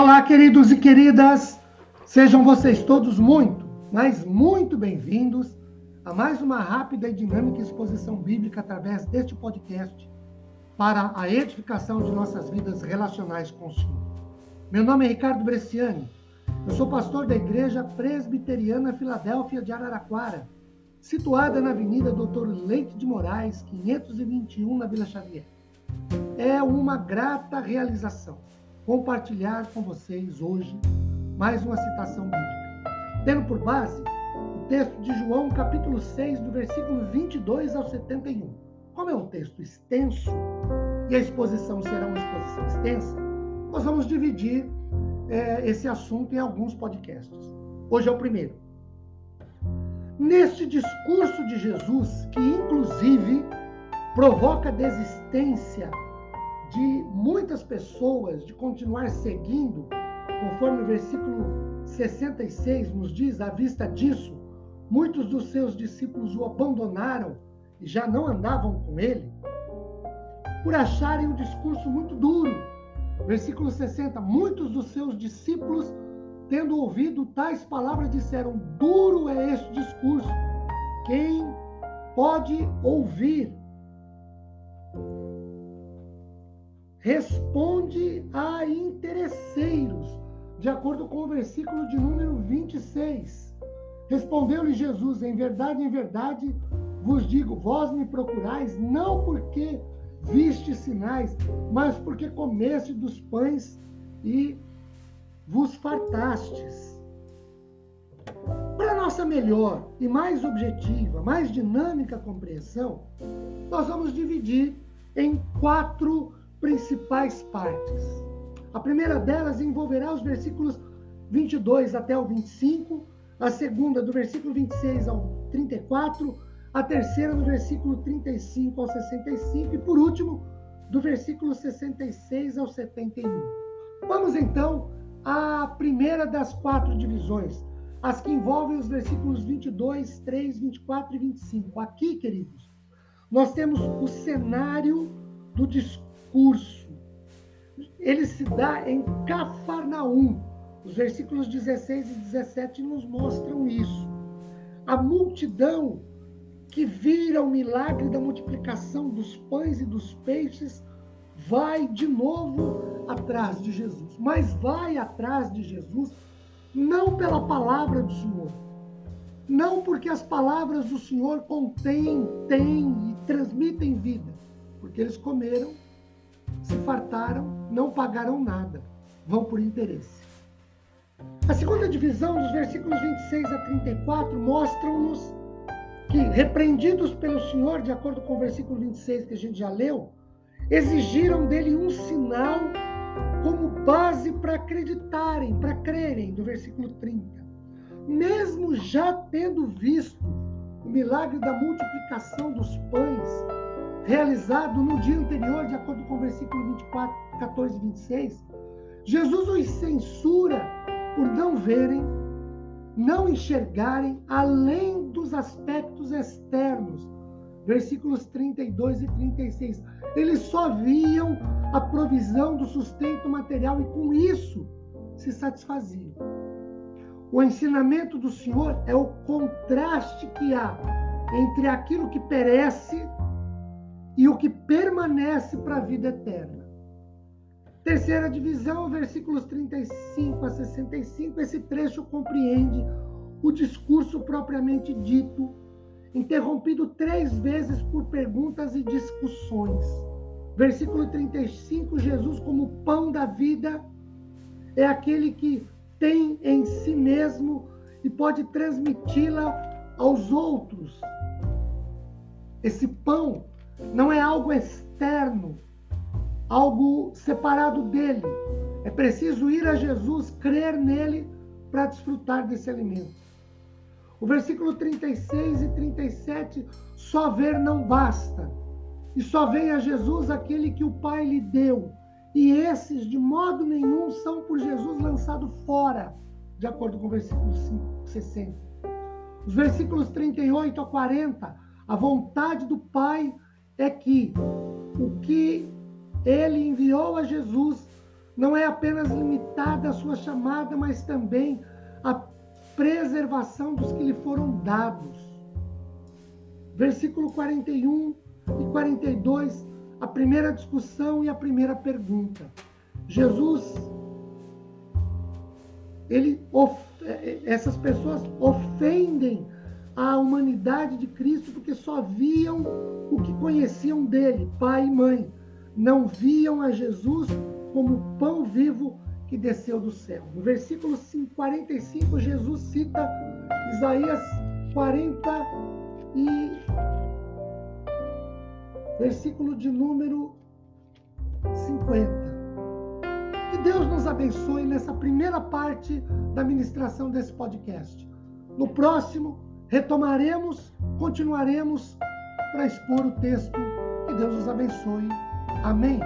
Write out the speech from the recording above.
Olá, queridos e queridas, sejam vocês todos muito, mas muito bem-vindos a mais uma rápida e dinâmica exposição bíblica através deste podcast para a edificação de nossas vidas relacionais com o Senhor. Meu nome é Ricardo Bresciani, eu sou pastor da Igreja Presbiteriana Filadélfia de Araraquara, situada na Avenida Doutor Leite de Moraes, 521, na Vila Xavier. É uma grata realização compartilhar com vocês hoje mais uma citação bíblica. Tendo por base o texto de João, capítulo 6, do versículo 22 ao 71. Como é um texto extenso e a exposição será uma exposição extensa, nós vamos dividir é, esse assunto em alguns podcasts. Hoje é o primeiro. Neste discurso de Jesus, que inclusive provoca desistência de muitas pessoas de continuar seguindo, conforme o versículo 66 nos diz, à vista disso, muitos dos seus discípulos o abandonaram e já não andavam com ele, por acharem o discurso muito duro. Versículo 60, muitos dos seus discípulos, tendo ouvido tais palavras, disseram: Duro é este discurso. Quem pode ouvir? Responde a interesseiros, de acordo com o versículo de número 26. Respondeu-lhe Jesus: Em verdade, em verdade vos digo, vós me procurais não porque viste sinais, mas porque comeste dos pães e vos fartastes. Para nossa melhor e mais objetiva, mais dinâmica compreensão, nós vamos dividir em quatro principais partes. A primeira delas envolverá os versículos 22 até o 25, a segunda do versículo 26 ao 34, a terceira do versículo 35 ao 65 e por último do versículo 66 ao 71. Vamos então à primeira das quatro divisões, as que envolvem os versículos 22, 3, 24 e 25. Aqui, queridos, nós temos o cenário do discurso curso. Ele se dá em Cafarnaum. Os versículos 16 e 17 nos mostram isso. A multidão que vira o milagre da multiplicação dos pães e dos peixes vai de novo atrás de Jesus. Mas vai atrás de Jesus não pela palavra do Senhor, não porque as palavras do Senhor contêm, têm e transmitem vida, porque eles comeram se fartaram, não pagaram nada, vão por interesse. A segunda divisão, dos versículos 26 a 34, mostram-nos que, repreendidos pelo Senhor, de acordo com o versículo 26 que a gente já leu, exigiram dele um sinal como base para acreditarem, para crerem, do versículo 30. Mesmo já tendo visto o milagre da multiplicação dos pães, realizado no dia anterior, de acordo com o versículo 24, 14 e 26, Jesus os censura por não verem, não enxergarem além dos aspectos externos. Versículos 32 e 36. Eles só viam a provisão do sustento material e com isso se satisfaziam. O ensinamento do Senhor é o contraste que há entre aquilo que perece e o que permanece para a vida eterna. Terceira divisão, versículos 35 a 65, esse trecho compreende o discurso propriamente dito, interrompido três vezes por perguntas e discussões. Versículo 35, Jesus, como pão da vida, é aquele que tem em si mesmo e pode transmiti-la aos outros. Esse pão não é algo externo, algo separado dele. É preciso ir a Jesus, crer nele para desfrutar desse alimento. O versículo 36 e 37, só ver não basta. E só vem a Jesus aquele que o Pai lhe deu. E esses, de modo nenhum, são por Jesus lançados fora, de acordo com o versículo 5, 60. Os versículos 38 a 40, a vontade do Pai é que o que ele enviou a Jesus não é apenas limitada a sua chamada, mas também a preservação dos que lhe foram dados. Versículo 41 e 42, a primeira discussão e a primeira pergunta. Jesus, ele, essas pessoas ofendem a humanidade de Cristo porque só viam o que conheciam dele, pai e mãe. Não viam a Jesus como pão vivo que desceu do céu. No versículo 45, Jesus cita Isaías 40 e versículo de número 50. Que Deus nos abençoe nessa primeira parte da ministração desse podcast. No próximo, retomaremos, continuaremos para expor o texto. Que Deus nos abençoe. Amém.